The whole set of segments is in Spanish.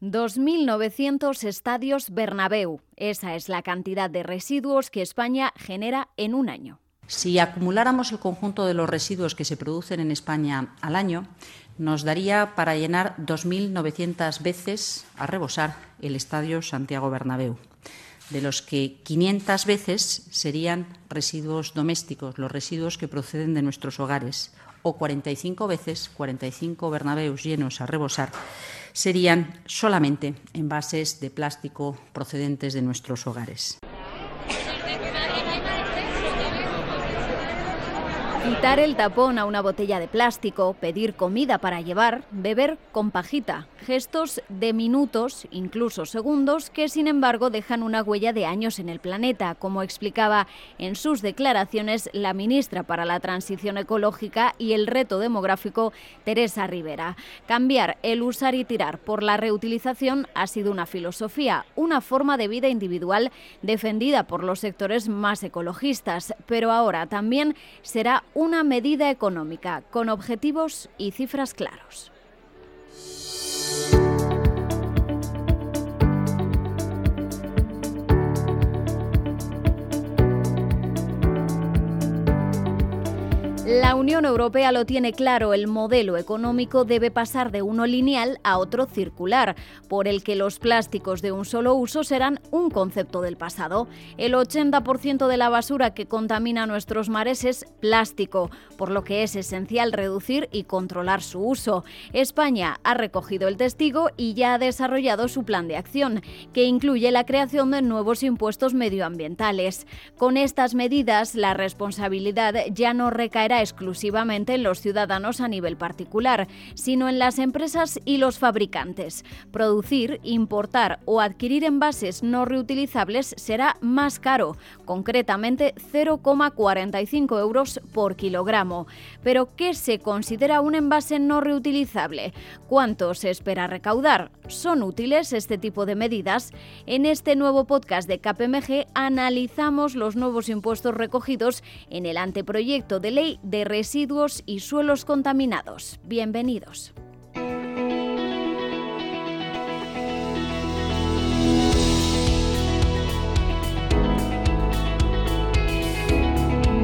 2.900 estadios Bernabéu. Esa es la cantidad de residuos que España genera en un año. Si acumuláramos el conjunto de los residuos que se producen en España al año, nos daría para llenar 2.900 veces a rebosar el estadio Santiago Bernabéu de los que 500 veces serían residuos domésticos, los residuos que proceden de nuestros hogares, o 45 veces, 45 Bernabéus llenos a rebosar, serían solamente envases de plástico procedentes de nuestros hogares. Quitar el tapón a una botella de plástico, pedir comida para llevar, beber con pajita, gestos de minutos, incluso segundos, que sin embargo dejan una huella de años en el planeta, como explicaba en sus declaraciones la ministra para la Transición Ecológica y el Reto Demográfico, Teresa Rivera. Cambiar el usar y tirar por la reutilización ha sido una filosofía, una forma de vida individual defendida por los sectores más ecologistas, pero ahora también será una medida económica con objetivos y cifras claros. La Unión Europea lo tiene claro, el modelo económico debe pasar de uno lineal a otro circular, por el que los plásticos de un solo uso serán un concepto del pasado. El 80% de la basura que contamina nuestros mares es plástico, por lo que es esencial reducir y controlar su uso. España ha recogido el testigo y ya ha desarrollado su plan de acción, que incluye la creación de nuevos impuestos medioambientales. Con estas medidas, la responsabilidad ya no recaerá exclusivamente en los ciudadanos a nivel particular, sino en las empresas y los fabricantes. Producir, importar o adquirir envases no reutilizables será más caro, concretamente 0,45 euros por kilogramo. Pero, ¿qué se considera un envase no reutilizable? ¿Cuánto se espera recaudar? ¿Son útiles este tipo de medidas? En este nuevo podcast de KPMG analizamos los nuevos impuestos recogidos en el anteproyecto de ley de residuos y suelos contaminados. Bienvenidos.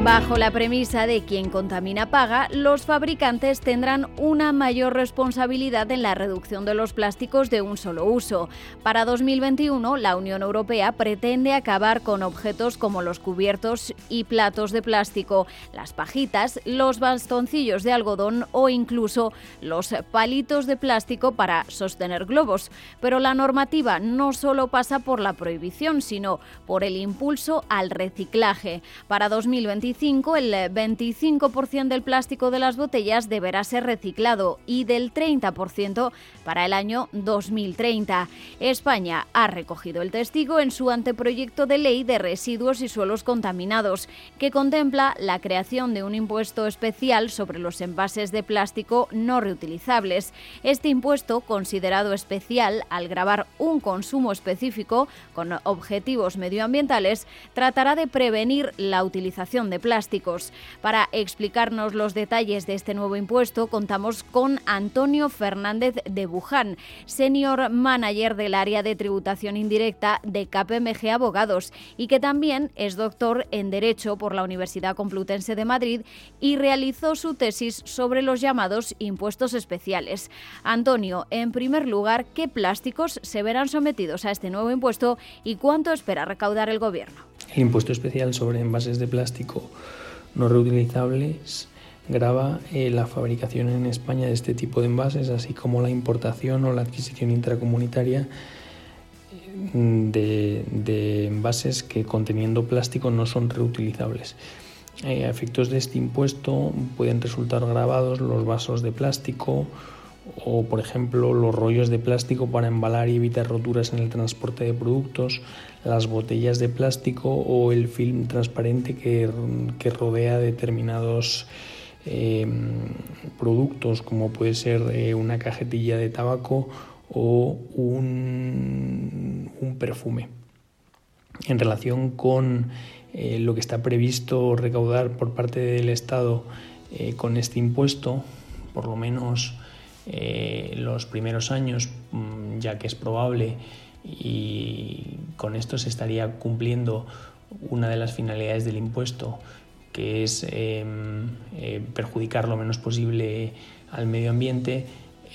Bajo la premisa de quien contamina paga, los fabricantes tendrán una mayor responsabilidad en la reducción de los plásticos de un solo uso. Para 2021, la Unión Europea pretende acabar con objetos como los cubiertos y platos de plástico, las pajitas, los bastoncillos de algodón o incluso los palitos de plástico para sostener globos. Pero la normativa no solo pasa por la prohibición, sino por el impulso al reciclaje. Para 2025, el 25% del plástico de las botellas deberá ser reciclado y del 30% para el año 2030. España ha recogido el testigo en su anteproyecto de ley de residuos y suelos contaminados, que contempla la creación de un impuesto especial sobre los envases de plástico no reutilizables. Este impuesto, considerado especial al grabar un consumo específico con objetivos medioambientales, tratará de prevenir la utilización de plásticos. Para explicarnos los detalles de este nuevo impuesto, contamos con Antonio Fernández de Buján, senior manager del área de tributación indirecta de KPMG Abogados y que también es doctor en Derecho por la Universidad Complutense de Madrid y realizó su tesis sobre los llamados impuestos especiales. Antonio, en primer lugar, ¿qué plásticos se verán sometidos a este nuevo impuesto y cuánto espera recaudar el Gobierno? El impuesto especial sobre envases de plástico no reutilizables grava eh, la fabricación en España de este tipo de envases, así como la importación o la adquisición intracomunitaria mm, de, envases que conteniendo plástico no son reutilizables. Eh, a efectos de este impuesto pueden resultar grabados los vasos de plástico, o por ejemplo los rollos de plástico para embalar y evitar roturas en el transporte de productos, las botellas de plástico o el film transparente que, rodea determinados em, productos como puede ser eh, una cajetilla de tabaco o un, perfume. En relación con eh, lo que está previsto recaudar por parte del Estado eh, con este impuesto, por lo menos eh, los primeros años, mm, ya que es probable y con esto se estaría cumpliendo una de las finalidades del impuesto, que es em, eh, perjudicar lo menos posible al medio ambiente,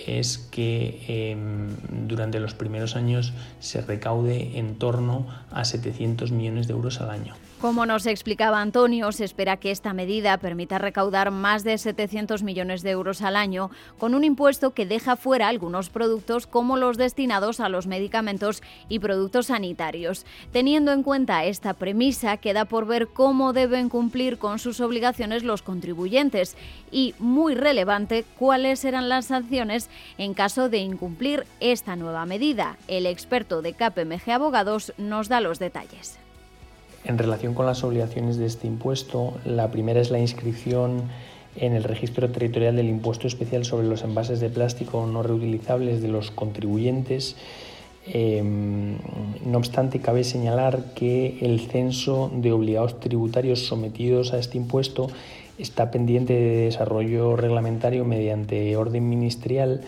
es que em, durante los primeros años se recaude en torno a 700 millones de euros al año. Como nos explicaba Antonio, se espera que esta medida permita recaudar más de 700 millones de euros al año, con un impuesto que deja fuera algunos productos como los destinados a los medicamentos y productos sanitarios. Teniendo en cuenta esta premisa, queda por ver cómo deben cumplir con sus obligaciones los contribuyentes y, muy relevante, cuáles serán las sanciones en caso de incumplir esta nueva medida. El experto de KPMG Abogados nos da los detalles. En relación con las obligaciones de este impuesto, la primera es la inscripción en el registro territorial del impuesto especial sobre los envases de plástico no reutilizables de los contribuyentes. Em, no obstante, cabe señalar que el censo de obligados tributarios sometidos a este impuesto está pendiente de desarrollo reglamentario mediante orden ministerial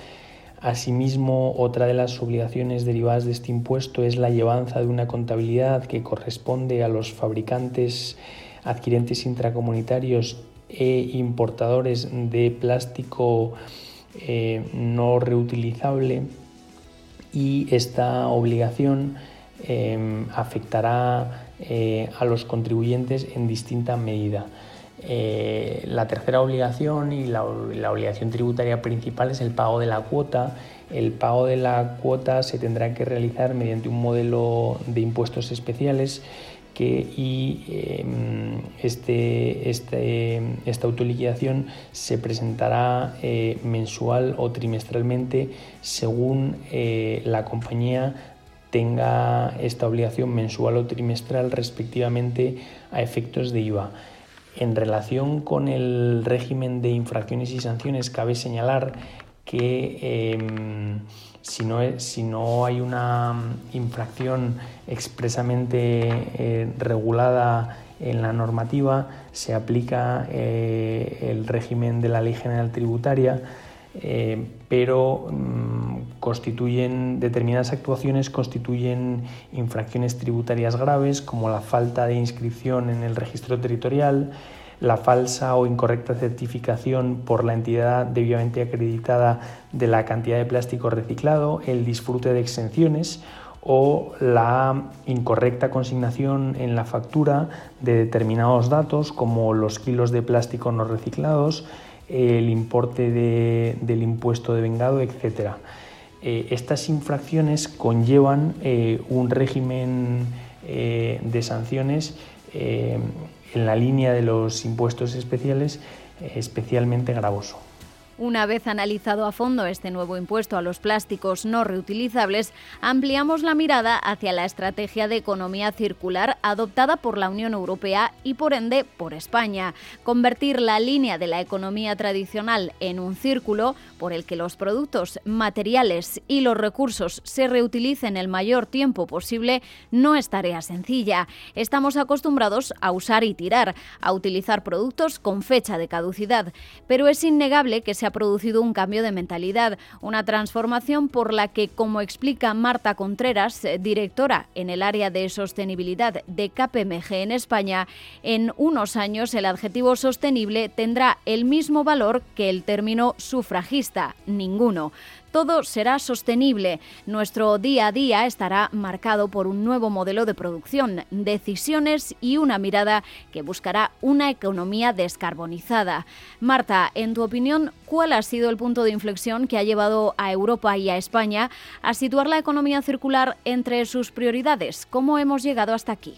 Asimismo, otra de las obligaciones derivadas de este impuesto es la llevanza de una contabilidad que corresponde a los fabricantes, adquirentes intracomunitarios e importadores de plástico eh, no reutilizable y esta obligación eh, afectará eh, a los contribuyentes en distinta medida. Eh, la tercera obligación y la, obligación tributaria principal es el pago de la cuota. El pago de la cuota se tendrá que realizar mediante un modelo de impuestos especiales que y em, este, este, esta autoliquidación se presentará eh, mensual o trimestralmente según eh, la compañía tenga esta obligación mensual o trimestral respectivamente a efectos de IVA. En relación con el régimen de infracciones y sanciones, cabe señalar que em, si, no, hay una infracción expresamente eh, regulada en la normativa, se aplica eh, el régimen de la Ley General Tributaria, eh, pero mm, constituyen determinadas actuaciones constituyen infracciones tributarias graves como la falta de inscripción en el registro territorial, la falsa o incorrecta certificación por la entidad debidamente acreditada de la cantidad de plástico reciclado, el disfrute de exenciones o la incorrecta consignación en la factura de determinados datos como los kilos de plástico no reciclados, el importe del impuesto de vengado, etc. Eh, estas infracciones conllevan eh, un régimen eh, de sanciones en la línea de los impuestos especiales especialmente gravoso. Una vez analizado a fondo este nuevo impuesto a los plásticos no reutilizables, ampliamos la mirada hacia la estrategia de economía circular adoptada por la Unión Europea y por ende por España. Convertir la línea de la economía tradicional en un círculo por el que los productos, materiales y los recursos se reutilicen el mayor tiempo posible no es tarea sencilla. Estamos acostumbrados a usar y tirar, a utilizar productos con fecha de caducidad, pero es innegable que se ha producido un cambio de mentalidad, una transformación por la que, como explica Marta Contreras, eh, directora en el área de sostenibilidad de KPMG en España, en unos años el adjetivo sostenible tendrá el mismo valor que el término sufragista, ninguno todo será sostenible. Nuestro día a día estará marcado por un nuevo modelo de producción, decisiones y una mirada que buscará una economía descarbonizada. Marta, en tu opinión, ¿cuál ha sido el punto de inflexión que ha llevado a Europa y a España a situar la economía circular entre sus prioridades? ¿Cómo hemos llegado hasta aquí?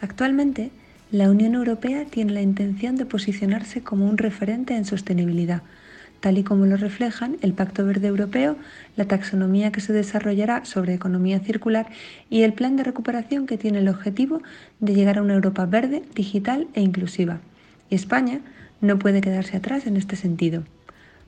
Actualmente, la Unión Europea tiene la intención de posicionarse como un referente en sostenibilidad tal y como lo reflejan el Pacto Verde Europeo, la taxonomía que se desarrollará sobre economía circular y el plan de recuperación que tiene el objetivo de llegar a una Europa verde, digital e inclusiva. Y España no puede quedarse atrás en este sentido.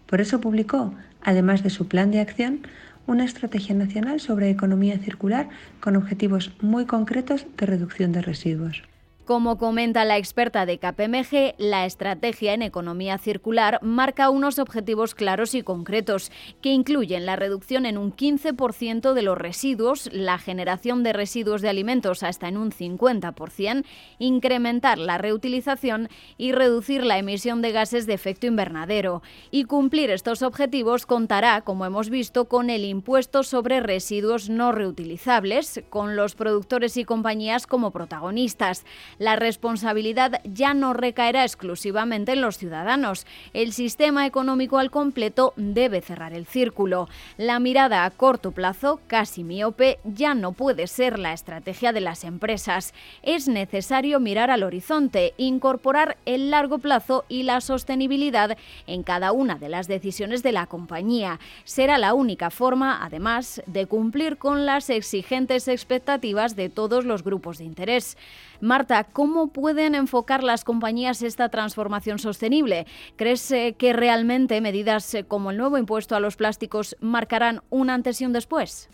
Por eso publicó, además de su plan de acción, una estrategia nacional sobre economía circular con objetivos muy concretos de reducción de residuos. Como comenta la experta de KPMG, la estrategia en economía circular marca unos objetivos claros y concretos, que incluyen la reducción en un 15% de los residuos, la generación de residuos de alimentos hasta en un 50%, incrementar la reutilización y reducir la emisión de gases de efecto invernadero. Y cumplir estos objetivos contará, como hemos visto, con el impuesto sobre residuos no reutilizables, con los productores y compañías como protagonistas. La responsabilidad ya no recaerá exclusivamente en los ciudadanos. El sistema económico al completo debe cerrar el círculo. La mirada a corto plazo, casi miope, ya no puede ser la estrategia de las empresas. Es necesario mirar al horizonte, incorporar el largo plazo y la sostenibilidad en cada una de las decisiones de la compañía. Será la única forma, además, de cumplir con las exigentes expectativas de todos los grupos de interés. Marta, ¿cómo pueden enfocar las compañías esta transformación sostenible? ¿Crees eh, que realmente medidas eh, como el nuevo impuesto a los plásticos marcarán un antes y un después?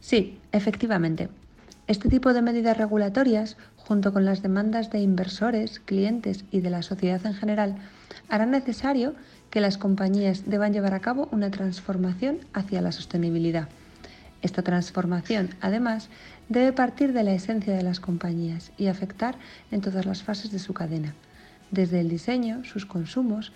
Sí, efectivamente. Este tipo de medidas regulatorias, junto con las demandas de inversores, clientes y de la sociedad en general, harán necesario que las compañías deban llevar a cabo una transformación hacia la sostenibilidad. Esta transformación, además, debe partir de la esencia de las compañías y afectar en todas las fases de su cadena, desde el diseño, sus consumos,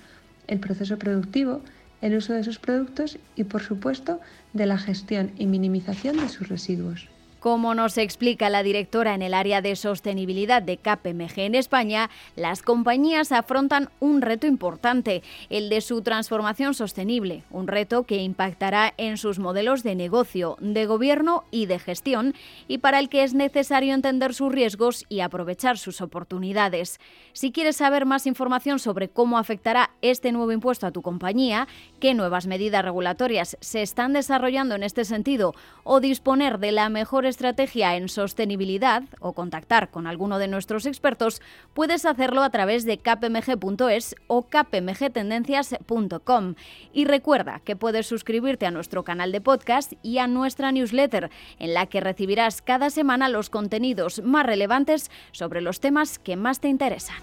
el proceso productivo, el uso de sus productos y, por supuesto, de la gestión y minimización de sus residuos. Como nos explica la directora en el área de sostenibilidad de KPMG en España, las compañías afrontan un reto importante, el de su transformación sostenible, un reto que impactará en sus modelos de negocio, de gobierno y de gestión, y para el que es necesario entender sus riesgos y aprovechar sus oportunidades. Si quieres saber más información sobre cómo afectará este nuevo impuesto a tu compañía, qué nuevas medidas regulatorias se están desarrollando en este sentido o disponer de la mejor estrategia en sostenibilidad o contactar con alguno de nuestros expertos, puedes hacerlo a través de kpmg.es o kpmgtendencias.com. Y recuerda que puedes suscribirte a nuestro canal de podcast y a nuestra newsletter, en la que recibirás cada semana los contenidos más relevantes sobre los temas que más te interesan.